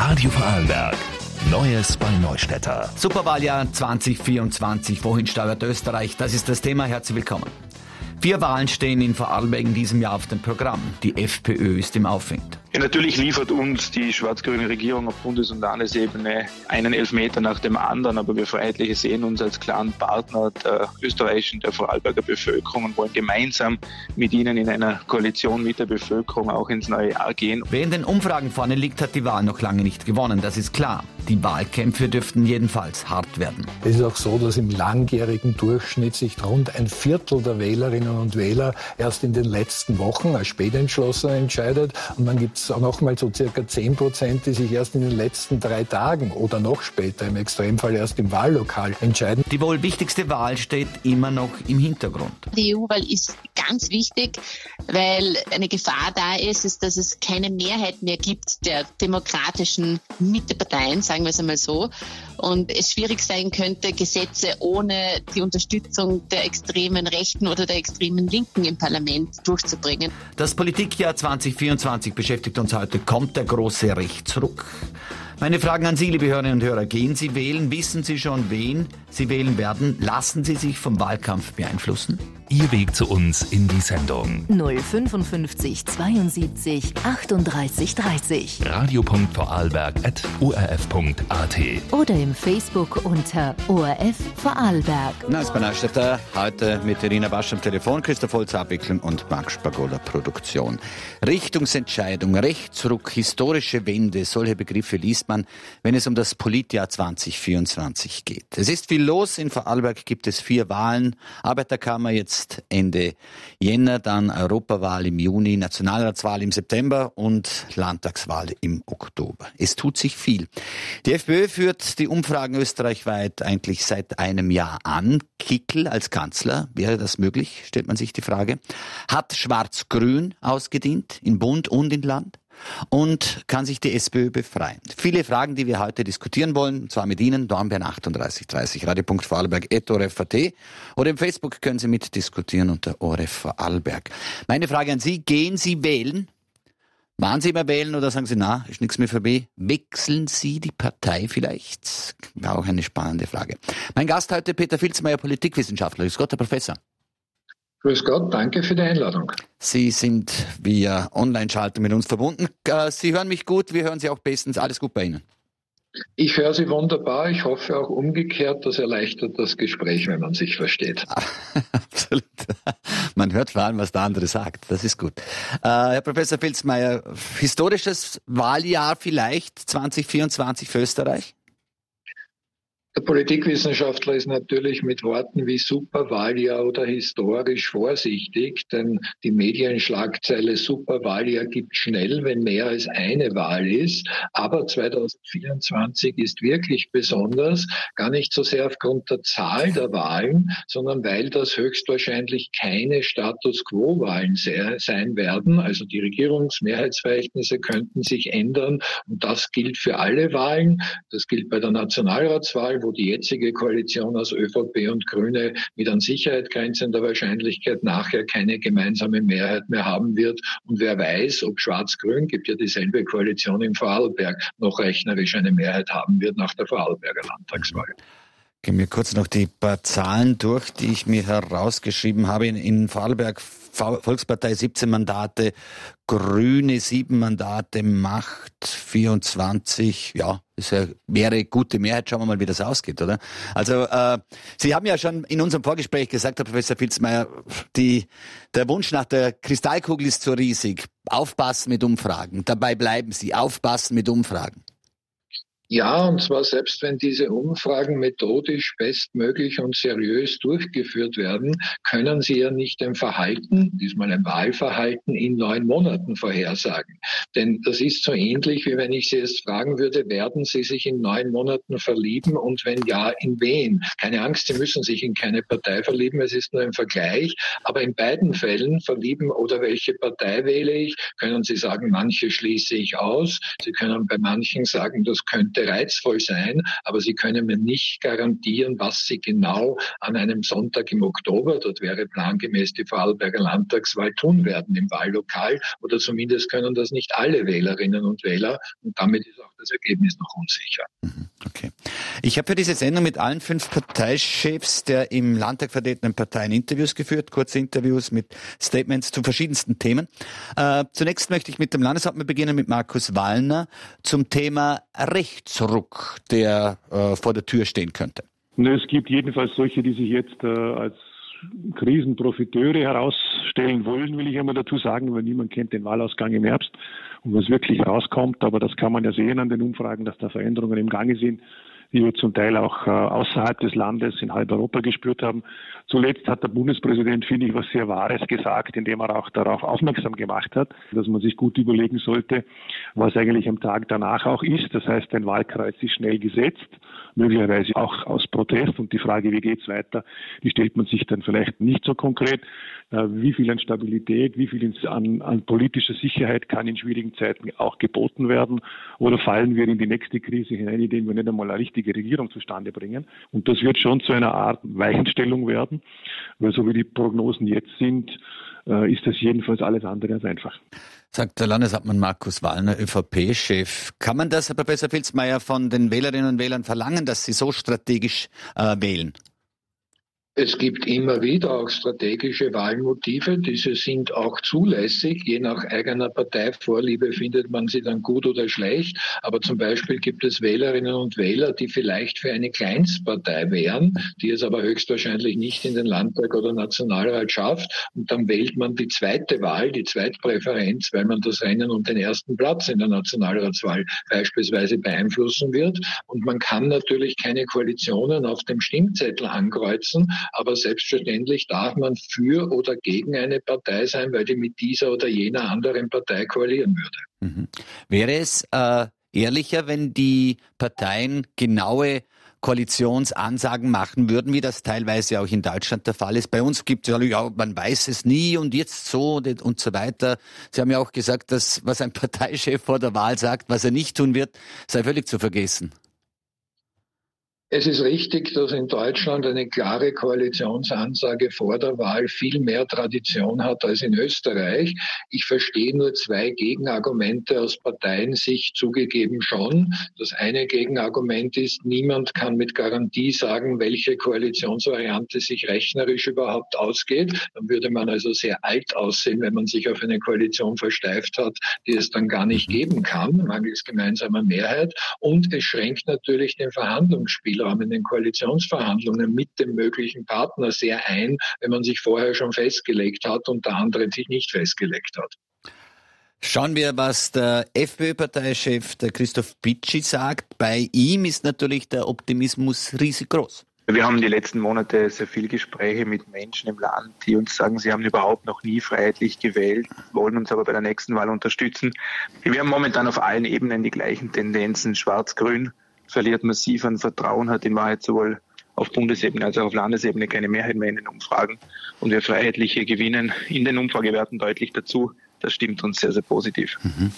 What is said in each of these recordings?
Radio Vorarlberg. Neues bei Neustädter. Superwahljahr 2024. Wohin steuert Österreich? Das ist das Thema. Herzlich willkommen. Vier Wahlen stehen in Vorarlberg in diesem Jahr auf dem Programm. Die FPÖ ist im Aufwind. Ja, natürlich liefert uns die schwarz-grüne Regierung auf Bundes- und Landesebene einen Elfmeter nach dem anderen, aber wir Freiheitliche sehen uns als klaren Partner der österreichischen, der Vorarlberger Bevölkerung und wollen gemeinsam mit ihnen in einer Koalition mit der Bevölkerung auch ins neue Jahr gehen. Wer in den Umfragen vorne liegt, hat die Wahl noch lange nicht gewonnen, das ist klar. Die Wahlkämpfe dürften jedenfalls hart werden. Es ist auch so, dass im langjährigen Durchschnitt sich rund ein Viertel der Wählerinnen und Wähler erst in den letzten Wochen als Spätentschlosser entscheidet. Und dann gibt es auch noch mal so circa 10 Prozent, die sich erst in den letzten drei Tagen oder noch später im Extremfall erst im Wahllokal entscheiden. Die wohl wichtigste Wahl steht immer noch im Hintergrund. Die EU-Wahl ist ganz wichtig, weil eine Gefahr da ist, ist, dass es keine Mehrheit mehr gibt der demokratischen Mitteparteien, sagen wir es einmal so, und es schwierig sein könnte, Gesetze ohne die Unterstützung der extremen Rechten oder der extremen Linken im Parlament durchzubringen. Das Politikjahr 2024 beschäftigt uns heute. Kommt der große Rechtsruck? Meine Fragen an Sie, liebe Hörerinnen und Hörer. Gehen Sie wählen? Wissen Sie schon, wen Sie wählen werden? Lassen Sie sich vom Wahlkampf beeinflussen? Ihr Weg zu uns in die Sendung. 055 72 38 30. radio.vorarlberg.orf.at Oder im Facebook unter ORF Vorarlberg. Na, Neustädter. Heute mit Irina Basch am Telefon, Christoph Holz Abwicklung und Max Spagola Produktion. Richtungsentscheidung, Rechtsruck, historische Wende, solche Begriffe liest man, wenn es um das Politjahr 2024 geht. Es ist viel los. In Vorarlberg gibt es vier Wahlen. Arbeiterkammer jetzt Ende Jänner, dann Europawahl im Juni, Nationalratswahl im September und Landtagswahl im Oktober. Es tut sich viel. Die FPÖ führt die Umfragen österreichweit eigentlich seit einem Jahr an. Kickel als Kanzler, wäre das möglich, stellt man sich die Frage. Hat Schwarz-Grün ausgedient, in Bund und in Land? Und kann sich die SPÖ befreien? Viele Fragen, die wir heute diskutieren wollen, und zwar mit Ihnen, Dornbirn 3830, radio.vorarlberg.orf.at oder im Facebook können Sie mitdiskutieren unter ORF Vorarlberg. Meine Frage an Sie, gehen Sie wählen? Waren Sie immer wählen oder sagen Sie, na, ist nichts mehr für B? Wechseln Sie die Partei vielleicht? War auch eine spannende Frage. Mein Gast heute, Peter Filzmeier, Politikwissenschaftler. Grüß Gott, Herr Professor. Grüß Gott, danke für die Einladung. Sie sind via Online-Schalter mit uns verbunden. Äh, Sie hören mich gut, wir hören Sie auch bestens. Alles gut bei Ihnen. Ich höre Sie wunderbar. Ich hoffe auch umgekehrt, das erleichtert das Gespräch, wenn man sich versteht. Absolut. Man hört vor allem, was der andere sagt. Das ist gut. Äh, Herr Professor Filzmeier, historisches Wahljahr vielleicht 2024 für Österreich? Der Politikwissenschaftler ist natürlich mit Worten wie Superwahljahr oder historisch vorsichtig, denn die Medienschlagzeile Superwahljahr gibt schnell, wenn mehr als eine Wahl ist. Aber 2024 ist wirklich besonders, gar nicht so sehr aufgrund der Zahl der Wahlen, sondern weil das höchstwahrscheinlich keine Status quo-Wahlen sein werden. Also die Regierungsmehrheitsverhältnisse könnten sich ändern und das gilt für alle Wahlen. Das gilt bei der Nationalratswahl, wo die jetzige Koalition aus ÖVP und Grüne mit an Sicherheit grenzender Wahrscheinlichkeit nachher keine gemeinsame Mehrheit mehr haben wird. Und wer weiß, ob Schwarz-Grün, gibt ja dieselbe Koalition in Vorarlberg, noch rechnerisch eine Mehrheit haben wird nach der Vorarlberger Landtagswahl. Gehen wir kurz noch die paar Zahlen durch, die ich mir herausgeschrieben habe. In, in Vorarlberg Volkspartei 17 Mandate, Grüne 7 Mandate, Macht 24. Ja, das wäre gute Mehrheit. Schauen wir mal, wie das ausgeht, oder? Also äh, Sie haben ja schon in unserem Vorgespräch gesagt, Herr Professor Filzmeier, die, der Wunsch nach der Kristallkugel ist so riesig. Aufpassen mit Umfragen. Dabei bleiben Sie. Aufpassen mit Umfragen. Ja, und zwar selbst wenn diese Umfragen methodisch bestmöglich und seriös durchgeführt werden, können sie ja nicht ein Verhalten, diesmal ein Wahlverhalten in neun Monaten vorhersagen. Denn das ist so ähnlich, wie wenn ich Sie jetzt fragen würde, werden Sie sich in neun Monaten verlieben und wenn ja, in wen? Keine Angst, Sie müssen sich in keine Partei verlieben, es ist nur ein Vergleich. Aber in beiden Fällen, verlieben oder welche Partei wähle ich, können Sie sagen, manche schließe ich aus. Sie können bei manchen sagen, das könnte könnte reizvoll sein, aber sie können mir nicht garantieren, was sie genau an einem Sonntag im Oktober, dort wäre plangemäß die Vorarlberger Landtagswahl tun werden im Wahllokal oder zumindest können das nicht alle Wählerinnen und Wähler und damit ist auch das Ergebnis noch unsicher. Mhm, okay. Ich habe für diese Sendung mit allen fünf Parteichefs der im Landtag vertretenen Parteien Interviews geführt, kurze Interviews mit Statements zu verschiedensten Themen. Äh, zunächst möchte ich mit dem Landeshauptmann beginnen, mit Markus Wallner, zum Thema Rechtsruck, der äh, vor der Tür stehen könnte. Es gibt jedenfalls solche, die sich jetzt äh, als Krisenprofiteure herausstellen wollen, will ich einmal dazu sagen, weil niemand kennt den Wahlausgang im Herbst und was wirklich rauskommt. Aber das kann man ja sehen an den Umfragen, dass da Veränderungen im Gange sind die wir zum Teil auch äh, außerhalb des Landes in halb Europa gespürt haben. Zuletzt hat der Bundespräsident, finde ich, was sehr Wahres gesagt, indem er auch darauf aufmerksam gemacht hat, dass man sich gut überlegen sollte, was eigentlich am Tag danach auch ist. Das heißt, ein Wahlkreis ist schnell gesetzt, möglicherweise auch aus Protest. Und die Frage, wie geht's weiter, die stellt man sich dann vielleicht nicht so konkret. Äh, wie viel an Stabilität, wie viel an, an politischer Sicherheit kann in schwierigen Zeiten auch geboten werden? Oder fallen wir in die nächste Krise hinein, indem wir nicht einmal eine richtige Regierung zustande bringen? Und das wird schon zu einer Art Weichenstellung werden, weil so wie die Prognosen jetzt sind, äh, ist das jedenfalls alles andere als einfach. Sagt der Landeshauptmann Markus Wallner, ÖVP-Chef. Kann man das, Herr Professor Filzmeier, von den Wählerinnen und Wählern verlangen, dass sie so strategisch äh, wählen? Es gibt immer wieder auch strategische Wahlmotive. Diese sind auch zulässig. Je nach eigener Parteivorliebe findet man sie dann gut oder schlecht. Aber zum Beispiel gibt es Wählerinnen und Wähler, die vielleicht für eine Kleinstpartei wären, die es aber höchstwahrscheinlich nicht in den Landtag oder Nationalrat schafft. Und dann wählt man die zweite Wahl, die Zweitpräferenz, weil man das Rennen um den ersten Platz in der Nationalratswahl beispielsweise beeinflussen wird. Und man kann natürlich keine Koalitionen auf dem Stimmzettel ankreuzen, aber selbstverständlich darf man für oder gegen eine Partei sein, weil die mit dieser oder jener anderen Partei koalieren würde. Mhm. Wäre es äh, ehrlicher, wenn die Parteien genaue Koalitionsansagen machen würden, wie das teilweise auch in Deutschland der Fall ist. Bei uns gibt es ja, man weiß es nie und jetzt so und so weiter. Sie haben ja auch gesagt, dass was ein Parteichef vor der Wahl sagt, was er nicht tun wird, sei völlig zu vergessen. Es ist richtig, dass in Deutschland eine klare Koalitionsansage vor der Wahl viel mehr Tradition hat als in Österreich. Ich verstehe nur zwei Gegenargumente aus Parteiensicht zugegeben schon. Das eine Gegenargument ist, niemand kann mit Garantie sagen, welche Koalitionsvariante sich rechnerisch überhaupt ausgeht. Dann würde man also sehr alt aussehen, wenn man sich auf eine Koalition versteift hat, die es dann gar nicht geben kann, mangels gemeinsamer Mehrheit. Und es schränkt natürlich den Verhandlungsspiel Spielraum in den Koalitionsverhandlungen mit dem möglichen Partner sehr ein, wenn man sich vorher schon festgelegt hat und der andere sich nicht festgelegt hat. Schauen wir, was der FPÖ-Parteichef, der Christoph Pitschi, sagt. Bei ihm ist natürlich der Optimismus riesig groß. Wir haben die letzten Monate sehr viele Gespräche mit Menschen im Land, die uns sagen, sie haben überhaupt noch nie freiheitlich gewählt, wollen uns aber bei der nächsten Wahl unterstützen. Wir haben momentan auf allen Ebenen die gleichen Tendenzen, schwarz-grün verliert massiv an Vertrauen, hat in Wahrheit sowohl auf Bundesebene als auch auf Landesebene keine Mehrheit mehr in den Umfragen. Und wir Freiheitliche gewinnen in den Umfragewerten deutlich dazu. Das stimmt uns sehr, sehr positiv. Mhm.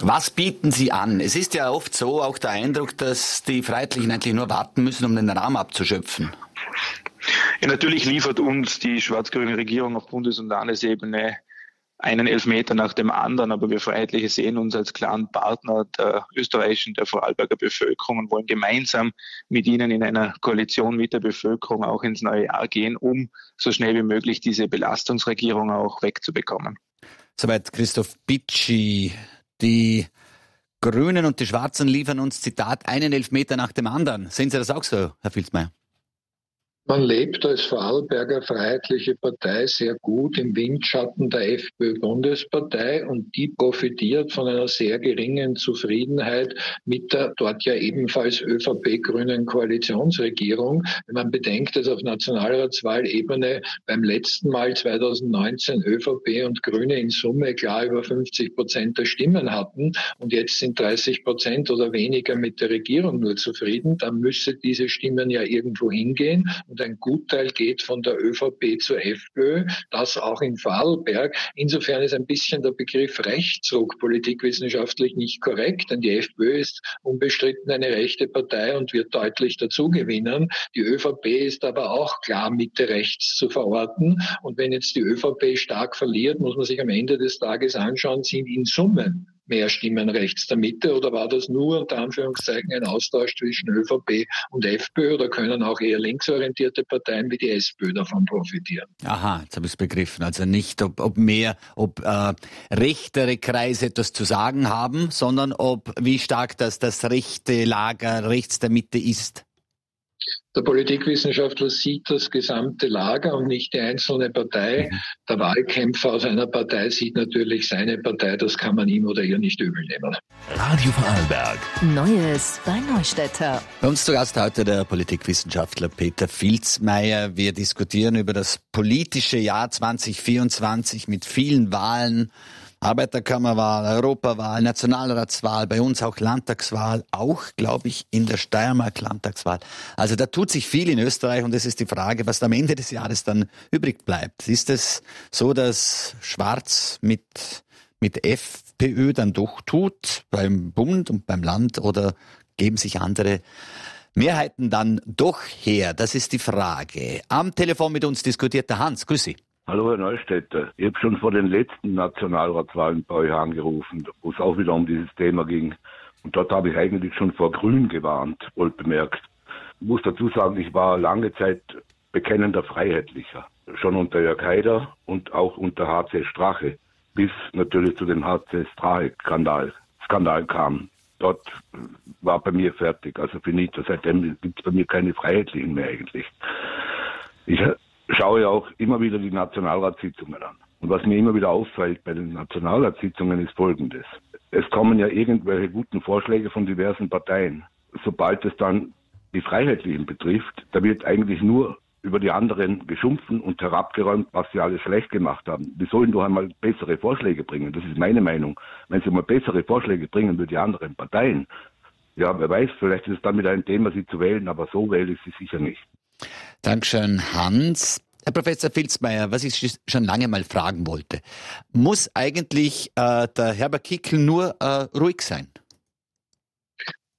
Was bieten Sie an? Es ist ja oft so auch der Eindruck, dass die Freiheitlichen eigentlich nur warten müssen, um den Rahmen abzuschöpfen. Ja, natürlich liefert uns die schwarz-grüne Regierung auf Bundes- und Landesebene einen Elfmeter nach dem anderen, aber wir Freiheitliche sehen uns als klaren Partner der österreichischen, der Vorarlberger Bevölkerung und wollen gemeinsam mit ihnen in einer Koalition mit der Bevölkerung auch ins neue Jahr gehen, um so schnell wie möglich diese Belastungsregierung auch wegzubekommen. Soweit Christoph Bitschi. Die Grünen und die Schwarzen liefern uns, Zitat, einen Elfmeter nach dem anderen. Sehen Sie das auch so, Herr Filzmeier? Man lebt als Vorarlberger Freiheitliche Partei sehr gut im Windschatten der FPÖ-Bundespartei und die profitiert von einer sehr geringen Zufriedenheit mit der dort ja ebenfalls ÖVP-grünen Koalitionsregierung. Wenn man bedenkt, dass auf Nationalratswahlebene beim letzten Mal 2019 ÖVP und Grüne in Summe klar über 50 Prozent der Stimmen hatten und jetzt sind 30 Prozent oder weniger mit der Regierung nur zufrieden, dann müsse diese Stimmen ja irgendwo hingehen und ein Gutteil geht von der ÖVP zur FPÖ, das auch in Vorarlberg. Insofern ist ein bisschen der Begriff Rechtsruck politikwissenschaftlich nicht korrekt, denn die FPÖ ist unbestritten eine rechte Partei und wird deutlich dazugewinnen. Die ÖVP ist aber auch klar Mitte rechts zu verorten. Und wenn jetzt die ÖVP stark verliert, muss man sich am Ende des Tages anschauen, sind in Summen mehr Stimmen rechts der Mitte oder war das nur unter Anführungszeichen ein Austausch zwischen ÖVP und FPÖ oder können auch eher linksorientierte Parteien wie die SPÖ davon profitieren? Aha, jetzt habe ich es begriffen. Also nicht, ob, ob mehr, ob äh, rechtere Kreise etwas zu sagen haben, sondern ob wie stark das das rechte Lager rechts der Mitte ist. Der Politikwissenschaftler sieht das gesamte Lager und nicht die einzelne Partei. Mhm. Der Wahlkämpfer aus einer Partei sieht natürlich seine Partei. Das kann man ihm oder ihr nicht übel nehmen. Radio Vorarlberg. Neues bei Neustädter. Bei uns zu Gast heute der Politikwissenschaftler Peter Filzmeier. Wir diskutieren über das politische Jahr 2024 mit vielen Wahlen Arbeiterkammerwahl, Europawahl, Nationalratswahl, bei uns auch Landtagswahl, auch, glaube ich, in der Steiermark Landtagswahl. Also da tut sich viel in Österreich und es ist die Frage, was am Ende des Jahres dann übrig bleibt. Ist es so, dass Schwarz mit, mit FPÖ dann doch tut beim Bund und beim Land oder geben sich andere Mehrheiten dann doch her? Das ist die Frage. Am Telefon mit uns diskutiert der Hans. Grüß Sie. Hallo Herr Neustädter. Ich habe schon vor den letzten Nationalratswahlen bei euch angerufen, wo es auch wieder um dieses Thema ging. Und dort habe ich eigentlich schon vor Grün gewarnt, wohl bemerkt. Ich muss dazu sagen, ich war lange Zeit bekennender Freiheitlicher. Schon unter Jörg Haider und auch unter HC Strache. Bis natürlich zu dem HC Strache-Skandal Skandal kam. Dort war bei mir fertig, also finito. Seitdem gibt es bei mir keine Freiheitlichen mehr eigentlich. Ich schaue auch immer wieder die Nationalratssitzungen an. Und was mir immer wieder auffällt bei den Nationalratssitzungen ist Folgendes. Es kommen ja irgendwelche guten Vorschläge von diversen Parteien. Sobald es dann die Freiheitlichen betrifft, da wird eigentlich nur über die anderen geschumpfen und herabgeräumt, was sie alles schlecht gemacht haben. Die sollen doch einmal bessere Vorschläge bringen. Das ist meine Meinung. Wenn sie mal bessere Vorschläge bringen für die anderen Parteien, ja, wer weiß, vielleicht ist es dann wieder ein Thema, sie zu wählen, aber so wähle ich sie sicher nicht. Dankeschön, Hans. Herr Professor Filzmeier, was ich schon lange mal fragen wollte. Muss eigentlich äh, der Herbert Kickl nur äh, ruhig sein?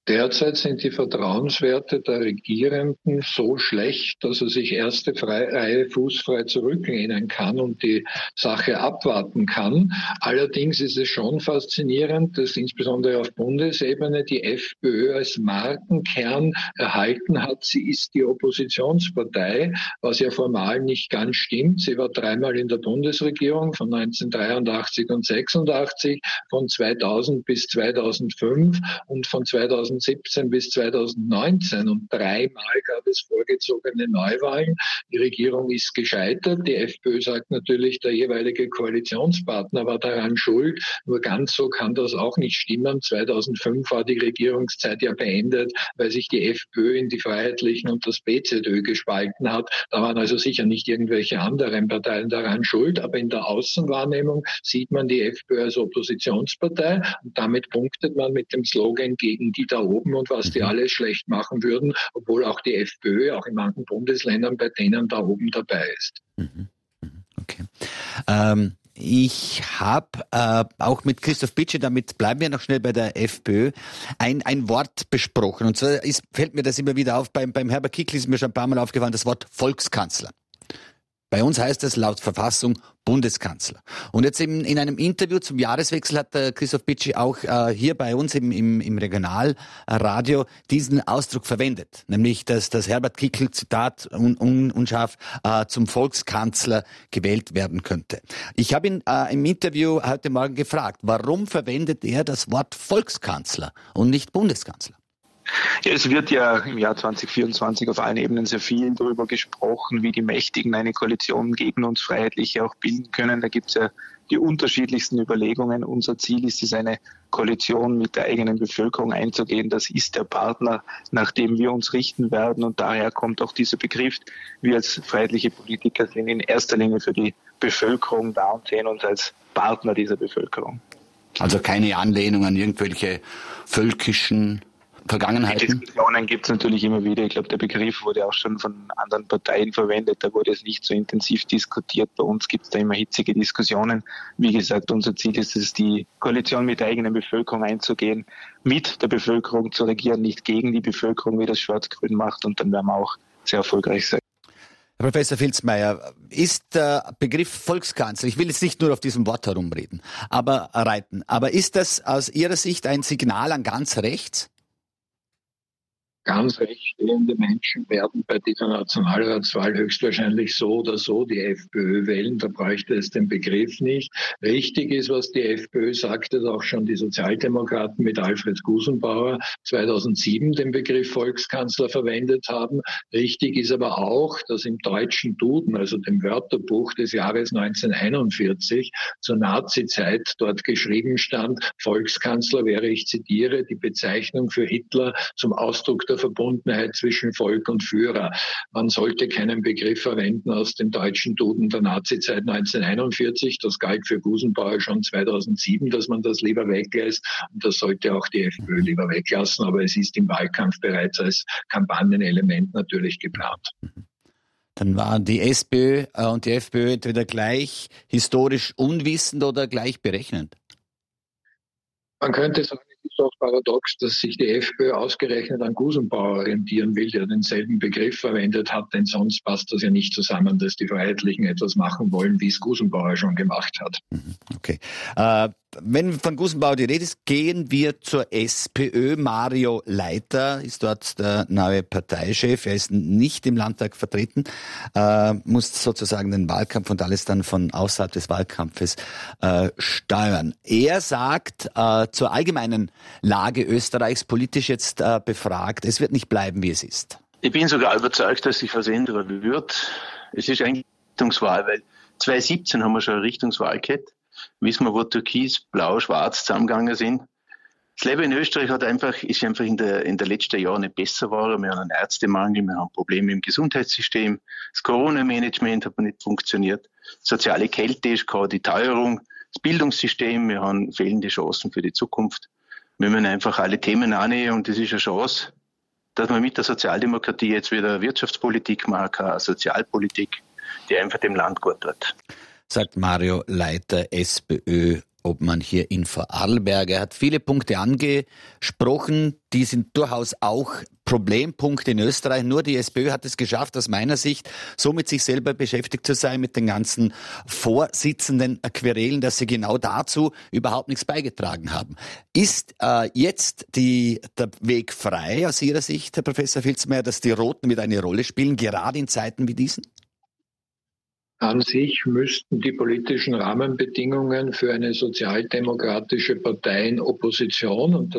Derzeit sind die Vertrauenswerte der Regierenden so schlecht, dass er sich erste Reihe fußfrei zurücklehnen kann und die Sache abwarten kann. Allerdings ist es schon faszinierend, dass insbesondere auf Bundesebene die FPÖ als Markenkern erhalten hat. Sie ist die Oppositionspartei, was ja formal nicht ganz stimmt. Sie war dreimal in der Bundesregierung von 1983 und 86, von 2000 bis 2005 und von 2000 2017 bis 2019 und dreimal gab es vorgezogene Neuwahlen. Die Regierung ist gescheitert. Die FPÖ sagt natürlich, der jeweilige Koalitionspartner war daran schuld. Nur ganz so kann das auch nicht stimmen. 2005 war die Regierungszeit ja beendet, weil sich die FPÖ in die Freiheitlichen und das BZÖ gespalten hat. Da waren also sicher nicht irgendwelche anderen Parteien daran schuld. Aber in der Außenwahrnehmung sieht man die FPÖ als Oppositionspartei und damit punktet man mit dem Slogan gegen die da oben und was die mhm. alles schlecht machen würden, obwohl auch die FPÖ auch in manchen Bundesländern bei denen da oben dabei ist. Mhm. Mhm. Okay. Ähm ich habe äh, auch mit Christoph Bitsche, damit bleiben wir noch schnell bei der FPÖ, ein, ein Wort besprochen. Und zwar ist, fällt mir das immer wieder auf, beim, beim Herbert Kickl ist mir schon ein paar Mal aufgefallen, das Wort Volkskanzler. Bei uns heißt es laut Verfassung Bundeskanzler. Und jetzt eben in einem Interview zum Jahreswechsel hat der Christoph Bitschi auch äh, hier bei uns im, im, im Regionalradio diesen Ausdruck verwendet, nämlich dass, dass Herbert Kickl, Zitat un, un, unscharf, äh, zum Volkskanzler gewählt werden könnte. Ich habe ihn äh, im Interview heute Morgen gefragt, warum verwendet er das Wort Volkskanzler und nicht Bundeskanzler? Ja, es wird ja im Jahr 2024 auf allen Ebenen sehr viel darüber gesprochen, wie die Mächtigen eine Koalition gegen uns Freiheitliche auch bilden können. Da gibt es ja die unterschiedlichsten Überlegungen. Unser Ziel ist es, eine Koalition mit der eigenen Bevölkerung einzugehen. Das ist der Partner, nach dem wir uns richten werden. Und daher kommt auch dieser Begriff. Wir als freiheitliche Politiker sind in erster Linie für die Bevölkerung da und sehen uns als Partner dieser Bevölkerung. Also keine Anlehnung an irgendwelche völkischen Vergangenheiten? Diskussionen gibt es natürlich immer wieder. Ich glaube, der Begriff wurde auch schon von anderen Parteien verwendet. Da wurde es nicht so intensiv diskutiert. Bei uns gibt es da immer hitzige Diskussionen. Wie gesagt, unser Ziel ist es, die Koalition mit der eigenen Bevölkerung einzugehen, mit der Bevölkerung zu regieren, nicht gegen die Bevölkerung, wie das Schwarz-Grün macht. Und dann werden wir auch sehr erfolgreich sein. Herr Professor Filzmeier, ist der Begriff Volkskanzler, ich will jetzt nicht nur auf diesem Wort herumreden, aber reiten, aber ist das aus Ihrer Sicht ein Signal an ganz rechts? Ganz recht stehende Menschen werden bei dieser Nationalratswahl höchstwahrscheinlich so oder so die FPÖ wählen. Da bräuchte es den Begriff nicht. Richtig ist, was die FPÖ sagt, dass auch schon die Sozialdemokraten mit Alfred Gusenbauer 2007 den Begriff Volkskanzler verwendet haben. Richtig ist aber auch, dass im deutschen Duden, also dem Wörterbuch des Jahres 1941, zur Nazizeit dort geschrieben stand, Volkskanzler wäre, ich zitiere, die Bezeichnung für Hitler zum Ausdruck der Verbundenheit zwischen Volk und Führer. Man sollte keinen Begriff verwenden aus dem deutschen Duden der Nazizeit 1941. Das galt für Gusenbauer schon 2007, dass man das lieber weglässt. Und das sollte auch die FPÖ lieber weglassen. Aber es ist im Wahlkampf bereits als Kampagnenelement natürlich geplant. Dann waren die SPÖ äh, und die FPÖ entweder gleich historisch unwissend oder gleich berechnend. Man könnte sagen, auch paradox, dass sich die FPÖ ausgerechnet an Gusenbauer orientieren will, der denselben Begriff verwendet hat, denn sonst passt das ja nicht zusammen, dass die Freiheitlichen etwas machen wollen, wie es Gusenbauer schon gemacht hat. Mhm, okay. Äh, wenn von Gusenbauer die Rede ist, gehen wir zur SPÖ. Mario Leiter ist dort der neue Parteichef. Er ist nicht im Landtag vertreten, äh, muss sozusagen den Wahlkampf und alles dann von außerhalb des Wahlkampfes äh, steuern. Er sagt äh, zur allgemeinen Lage Österreichs politisch jetzt äh, befragt, es wird nicht bleiben, wie es ist. Ich bin sogar überzeugt, dass sich was ändern wird. Es ist eigentlich Richtungswahl, weil 2017 haben wir schon eine Richtungswahl gehabt wissen wir, wo Türkis, Blau, Schwarz zusammengegangen sind. Das Leben in Österreich hat einfach, ist einfach in der, in der letzten Jahren nicht besser geworden. Wir haben einen Ärztemangel, wir haben Probleme im Gesundheitssystem. Das Corona-Management hat nicht funktioniert. Soziale Kälte ist gerade die Teuerung. Das Bildungssystem, wir haben fehlende Chancen für die Zukunft. Wir müssen einfach alle Themen annehmen und das ist eine Chance, dass man mit der Sozialdemokratie jetzt wieder Wirtschaftspolitik machen kann, Sozialpolitik, die einfach dem Land gut tut sagt Mario Leiter, SPÖ, ob man hier in Vorarlberg. Er hat viele Punkte angesprochen, die sind durchaus auch Problempunkte in Österreich. Nur die SPÖ hat es geschafft, aus meiner Sicht, so mit sich selber beschäftigt zu sein, mit den ganzen Vorsitzenden Querelen, dass sie genau dazu überhaupt nichts beigetragen haben. Ist äh, jetzt die, der Weg frei aus Ihrer Sicht, Herr Professor Filzmeier, dass die Roten mit eine Rolle spielen, gerade in Zeiten wie diesen? An sich müssten die politischen Rahmenbedingungen für eine sozialdemokratische Partei in Opposition, und